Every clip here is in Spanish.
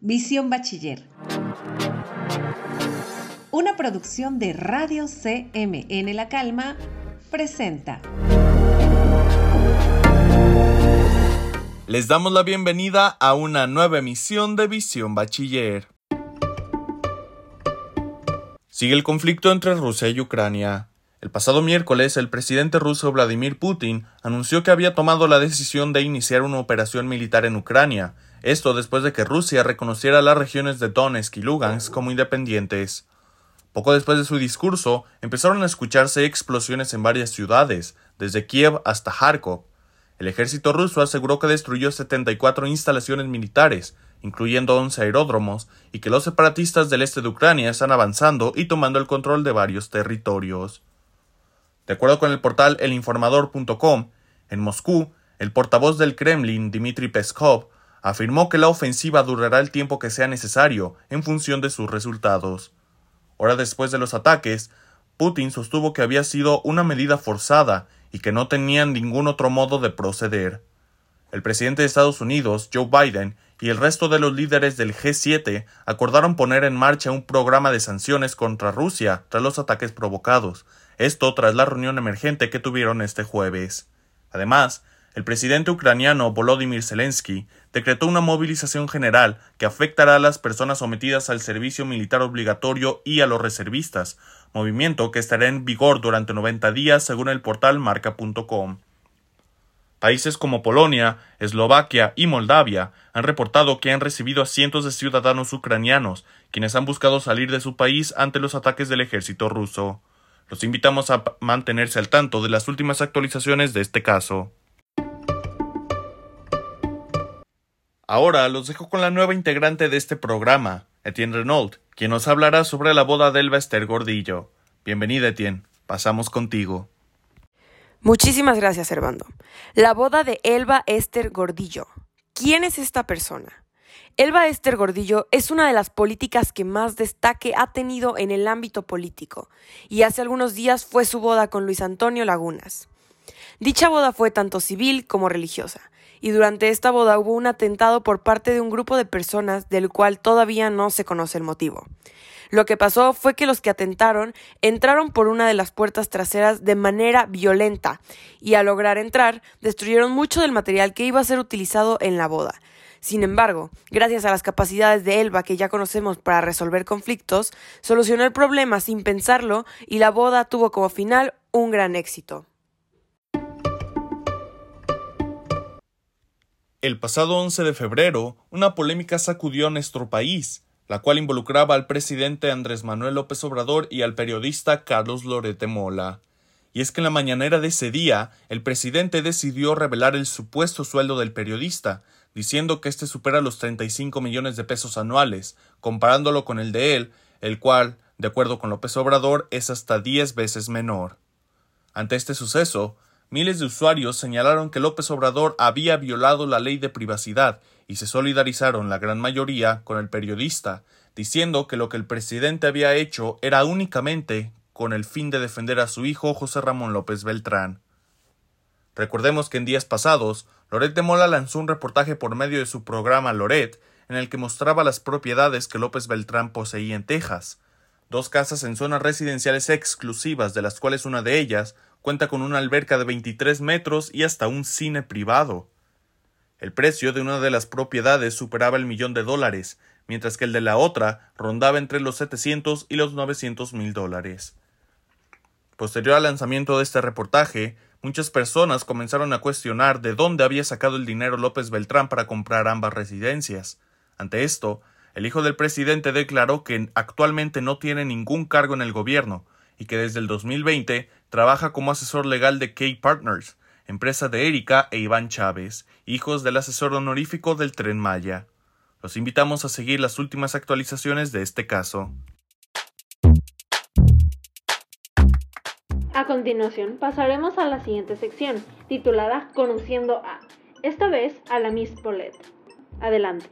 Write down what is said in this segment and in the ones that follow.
Visión Bachiller. Una producción de Radio CMN La Calma presenta. Les damos la bienvenida a una nueva emisión de Visión Bachiller. Sigue el conflicto entre Rusia y Ucrania. El pasado miércoles, el presidente ruso Vladimir Putin anunció que había tomado la decisión de iniciar una operación militar en Ucrania, esto después de que Rusia reconociera las regiones de Donetsk y Lugansk como independientes. Poco después de su discurso, empezaron a escucharse explosiones en varias ciudades, desde Kiev hasta Kharkov. El ejército ruso aseguró que destruyó 74 instalaciones militares, incluyendo 11 aeródromos, y que los separatistas del este de Ucrania están avanzando y tomando el control de varios territorios. De acuerdo con el portal elinformador.com, en Moscú, el portavoz del Kremlin, Dmitry Peskov, afirmó que la ofensiva durará el tiempo que sea necesario en función de sus resultados. Hora después de los ataques, Putin sostuvo que había sido una medida forzada y que no tenían ningún otro modo de proceder. El presidente de Estados Unidos, Joe Biden, y el resto de los líderes del G7 acordaron poner en marcha un programa de sanciones contra Rusia tras los ataques provocados, esto tras la reunión emergente que tuvieron este jueves. Además, el presidente ucraniano Volodymyr Zelensky decretó una movilización general que afectará a las personas sometidas al servicio militar obligatorio y a los reservistas, movimiento que estará en vigor durante 90 días según el portal marca.com. Países como Polonia, Eslovaquia y Moldavia han reportado que han recibido a cientos de ciudadanos ucranianos, quienes han buscado salir de su país ante los ataques del ejército ruso. Los invitamos a mantenerse al tanto de las últimas actualizaciones de este caso. Ahora los dejo con la nueva integrante de este programa, Etienne Renault, quien nos hablará sobre la boda de Elba Esther Gordillo. Bienvenida, Etienne. Pasamos contigo. Muchísimas gracias, Servando. La boda de Elba Esther Gordillo. ¿Quién es esta persona? Elba Esther Gordillo es una de las políticas que más destaque ha tenido en el ámbito político, y hace algunos días fue su boda con Luis Antonio Lagunas. Dicha boda fue tanto civil como religiosa, y durante esta boda hubo un atentado por parte de un grupo de personas del cual todavía no se conoce el motivo. Lo que pasó fue que los que atentaron entraron por una de las puertas traseras de manera violenta y al lograr entrar destruyeron mucho del material que iba a ser utilizado en la boda, sin embargo, gracias a las capacidades de Elba que ya conocemos para resolver conflictos, solucionó el problema sin pensarlo y la boda tuvo como final un gran éxito. El pasado 11 de febrero, una polémica sacudió a nuestro país, la cual involucraba al presidente Andrés Manuel López Obrador y al periodista Carlos Lorete Mola. Y es que en la mañanera de ese día, el presidente decidió revelar el supuesto sueldo del periodista, diciendo que este supera los 35 millones de pesos anuales, comparándolo con el de él, el cual, de acuerdo con López Obrador, es hasta 10 veces menor. Ante este suceso, miles de usuarios señalaron que López Obrador había violado la ley de privacidad y se solidarizaron la gran mayoría con el periodista, diciendo que lo que el presidente había hecho era únicamente con el fin de defender a su hijo José Ramón López Beltrán. Recordemos que en días pasados, Loret de Mola lanzó un reportaje por medio de su programa Loret, en el que mostraba las propiedades que López Beltrán poseía en Texas. Dos casas en zonas residenciales exclusivas, de las cuales una de ellas cuenta con una alberca de 23 metros y hasta un cine privado. El precio de una de las propiedades superaba el millón de dólares, mientras que el de la otra rondaba entre los 700 y los 900 mil dólares. Posterior al lanzamiento de este reportaje, muchas personas comenzaron a cuestionar de dónde había sacado el dinero López Beltrán para comprar ambas residencias. Ante esto, el hijo del presidente declaró que actualmente no tiene ningún cargo en el gobierno y que desde el 2020 trabaja como asesor legal de K Partners, empresa de Erika e Iván Chávez, hijos del asesor honorífico del Tren Maya. Los invitamos a seguir las últimas actualizaciones de este caso. A continuación pasaremos a la siguiente sección, titulada Conociendo a, esta vez a la Miss Paulette. Adelante.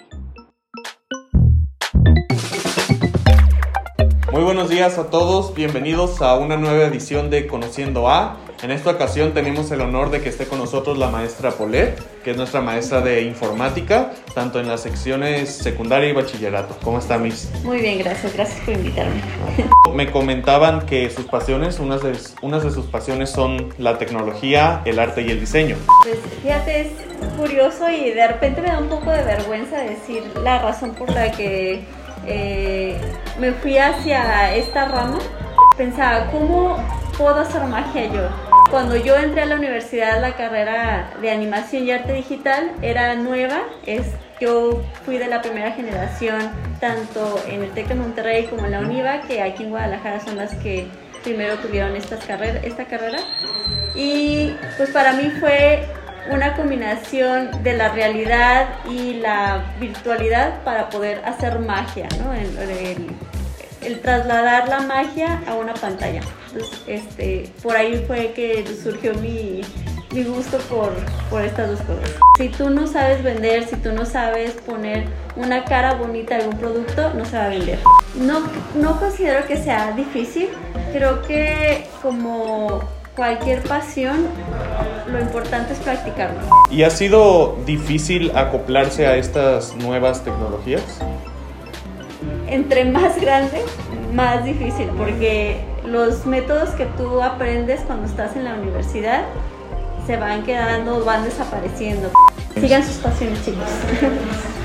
Muy buenos días a todos, bienvenidos a una nueva edición de Conociendo a. En esta ocasión tenemos el honor de que esté con nosotros la maestra Polet, que es nuestra maestra de informática, tanto en las secciones secundaria y bachillerato. ¿Cómo está, Miss? Muy bien, gracias. Gracias por invitarme. Me comentaban que sus pasiones, unas de, unas de sus pasiones son la tecnología, el arte y el diseño. Pues fíjate, es curioso y de repente me da un poco de vergüenza decir la razón por la que eh, me fui hacia esta rama. Pensaba, ¿cómo puedo hacer magia yo? Cuando yo entré a la universidad, la carrera de animación y arte digital era nueva. Es, yo fui de la primera generación, tanto en el TEC de Monterrey como en la UNIVA, que aquí en Guadalajara son las que primero tuvieron estas carrera, esta carrera. Y pues para mí fue una combinación de la realidad y la virtualidad para poder hacer magia, ¿no? El, trasladar la magia a una pantalla. Este, por ahí fue que surgió mi, mi gusto por, por, estas dos cosas. Si tú no sabes vender, si tú no sabes poner una cara bonita a algún producto, no se va a vender. No, no considero que sea difícil, creo que como cualquier pasión, lo importante es practicarlo. ¿Y ha sido difícil acoplarse a estas nuevas tecnologías? Entre más grande, más difícil, porque los métodos que tú aprendes cuando estás en la universidad se van quedando, van desapareciendo. Sigan sus pasiones, chicos.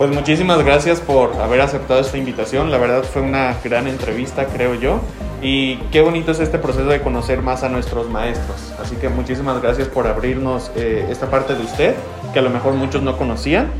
Pues muchísimas gracias por haber aceptado esta invitación. La verdad fue una gran entrevista, creo yo. Y qué bonito es este proceso de conocer más a nuestros maestros. Así que muchísimas gracias por abrirnos eh, esta parte de usted, que a lo mejor muchos no conocían.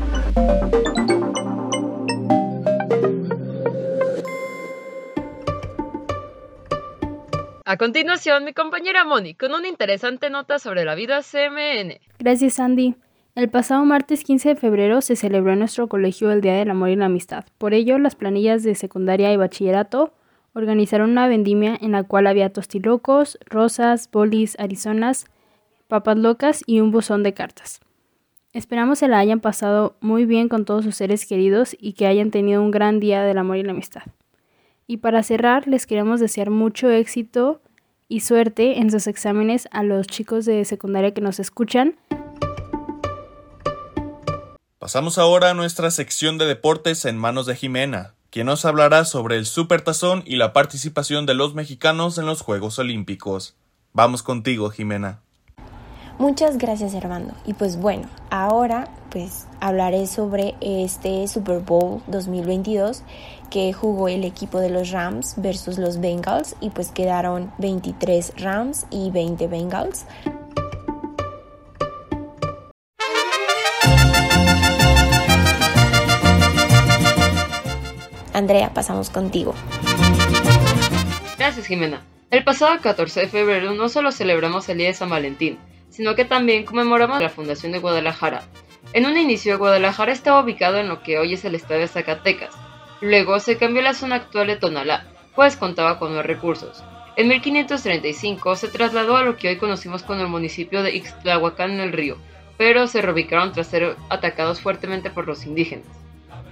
A continuación, mi compañera Moni con una interesante nota sobre la vida CMN. Gracias, Andy. El pasado martes 15 de febrero se celebró en nuestro colegio el Día del Amor y la Amistad. Por ello, las planillas de secundaria y bachillerato organizaron una vendimia en la cual había tostilocos, rosas, bolis, arizonas, papas locas y un buzón de cartas. Esperamos se la hayan pasado muy bien con todos sus seres queridos y que hayan tenido un gran día del amor y la amistad. Y para cerrar, les queremos desear mucho éxito y suerte en sus exámenes a los chicos de secundaria que nos escuchan. Pasamos ahora a nuestra sección de deportes en manos de Jimena, quien nos hablará sobre el Supertazón y la participación de los mexicanos en los Juegos Olímpicos. Vamos contigo, Jimena. Muchas gracias, Armando. Y pues bueno, ahora pues hablaré sobre este Super Bowl 2022 que jugó el equipo de los Rams versus los Bengals y pues quedaron 23 Rams y 20 Bengals. Andrea, pasamos contigo. Gracias, Jimena. El pasado 14 de febrero no solo celebramos el Día de San Valentín, sino que también conmemoramos la fundación de Guadalajara. En un inicio, Guadalajara estaba ubicado en lo que hoy es el estado de Zacatecas. Luego se cambió la zona actual de Tonalá, pues contaba con los recursos. En 1535 se trasladó a lo que hoy conocimos como el municipio de Ixtlahuacán en el río, pero se reubicaron tras ser atacados fuertemente por los indígenas.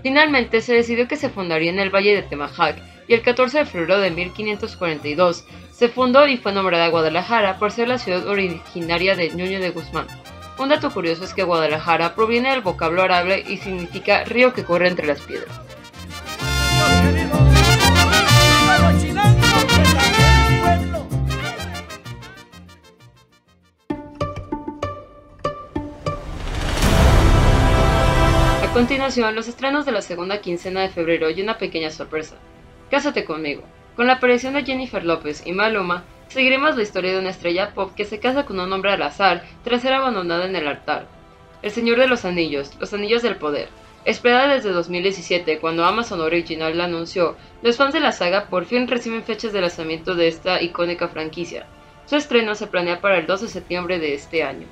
Finalmente se decidió que se fundaría en el Valle de Temajac y el 14 de febrero de 1542 se fundó y fue nombrada Guadalajara por ser la ciudad originaria de Ñuño de Guzmán. Un dato curioso es que Guadalajara proviene del vocablo árabe y significa río que corre entre las piedras. A continuación, los estrenos de la segunda quincena de febrero y una pequeña sorpresa. Cásate conmigo. Con la aparición de Jennifer López y Maluma, seguiremos la historia de una estrella pop que se casa con un hombre al azar tras ser abandonada en el altar. El Señor de los Anillos, Los Anillos del Poder. Esperada desde 2017, cuando Amazon Original la anunció, los fans de la saga por fin reciben fechas de lanzamiento de esta icónica franquicia. Su estreno se planea para el 2 de septiembre de este año.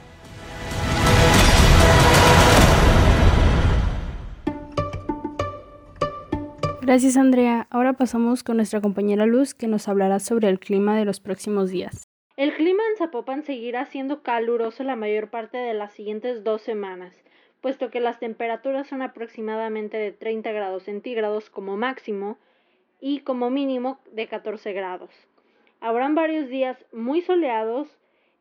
Gracias Andrea. Ahora pasamos con nuestra compañera Luz que nos hablará sobre el clima de los próximos días. El clima en Zapopan seguirá siendo caluroso la mayor parte de las siguientes dos semanas, puesto que las temperaturas son aproximadamente de 30 grados centígrados como máximo y como mínimo de 14 grados. Habrán varios días muy soleados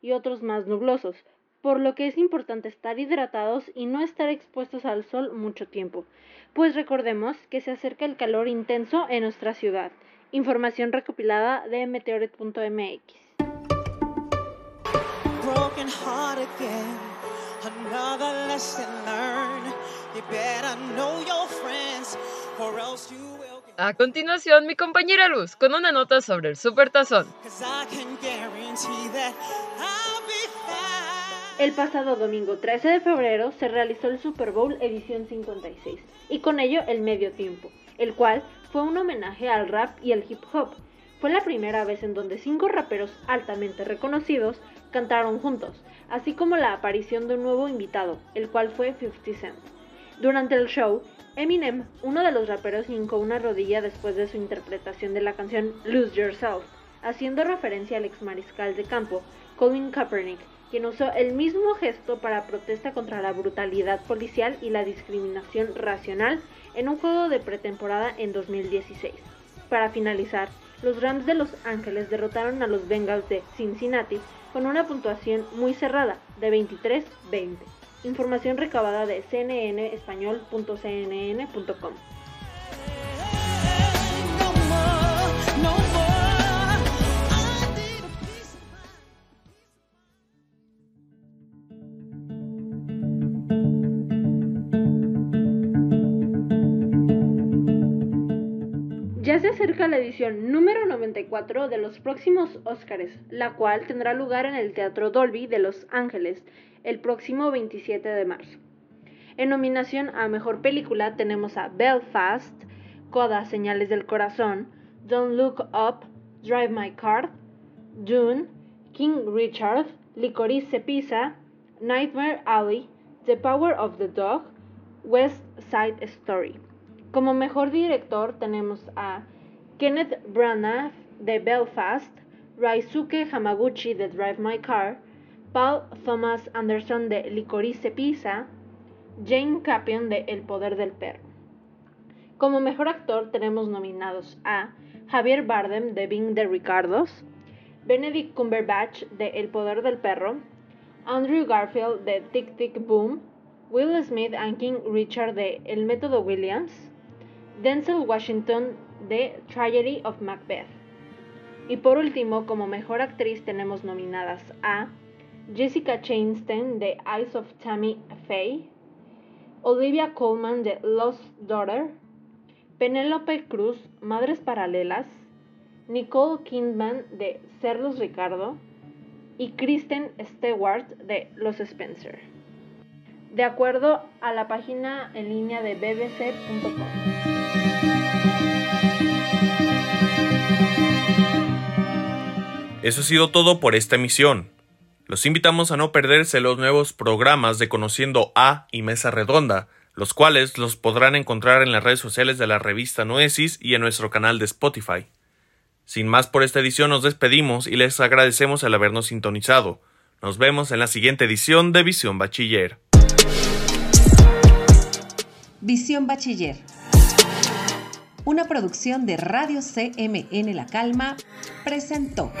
y otros más nublosos, por lo que es importante estar hidratados y no estar expuestos al sol mucho tiempo, pues recordemos que se acerca el calor intenso en nuestra ciudad. Información recopilada de meteoret.mx. A continuación, mi compañera Luz con una nota sobre el Supertazón. El pasado domingo 13 de febrero se realizó el Super Bowl edición 56 y con ello el medio tiempo, el cual fue un homenaje al rap y al hip hop. Fue la primera vez en donde cinco raperos altamente reconocidos cantaron juntos, así como la aparición de un nuevo invitado, el cual fue 50 Cent. Durante el show, Eminem, uno de los raperos, hincó una rodilla después de su interpretación de la canción Lose Yourself, haciendo referencia al ex mariscal de campo, Colin Kaepernick, quien usó el mismo gesto para protesta contra la brutalidad policial y la discriminación racional en un juego de pretemporada en 2016. Para finalizar, los Rams de Los Ángeles derrotaron a los Bengals de Cincinnati con una puntuación muy cerrada de 23-20. Información recabada de cnnespañol.cnn.com. La edición número 94 de los próximos Óscares, la cual tendrá lugar en el Teatro Dolby de Los Ángeles el próximo 27 de marzo. En nominación a Mejor Película tenemos a Belfast, Coda, Señales del Corazón, Don't Look Up, Drive My Car, Dune, King Richard, Licorice Pizza, Nightmare Alley, The Power of the Dog, West Side Story. Como mejor director tenemos a Kenneth Branagh de Belfast, Raisuke Hamaguchi de Drive My Car, Paul Thomas Anderson de Licorice Pizza, Jane Campion de El Poder del Perro. Como mejor actor tenemos nominados a Javier Bardem de Bing de Ricardos, Benedict Cumberbatch de El Poder del Perro, Andrew Garfield de Tic Tic Boom, Will Smith and King Richard de El Método Williams, Denzel Washington de Tragedy of Macbeth. Y por último, como mejor actriz tenemos nominadas a Jessica Chastain de Eyes of Tammy Faye, Olivia Colman de Lost Daughter, Penélope Cruz, Madres Paralelas, Nicole Kidman de Cerdos Ricardo y Kristen Stewart de Los Spencer. De acuerdo a la página en línea de bbc.com. Eso ha sido todo por esta emisión. Los invitamos a no perderse los nuevos programas de Conociendo A y Mesa Redonda, los cuales los podrán encontrar en las redes sociales de la revista Nuecis y en nuestro canal de Spotify. Sin más por esta edición nos despedimos y les agradecemos el habernos sintonizado. Nos vemos en la siguiente edición de Visión Bachiller. Visión Bachiller. Una producción de Radio CMN La Calma presentó.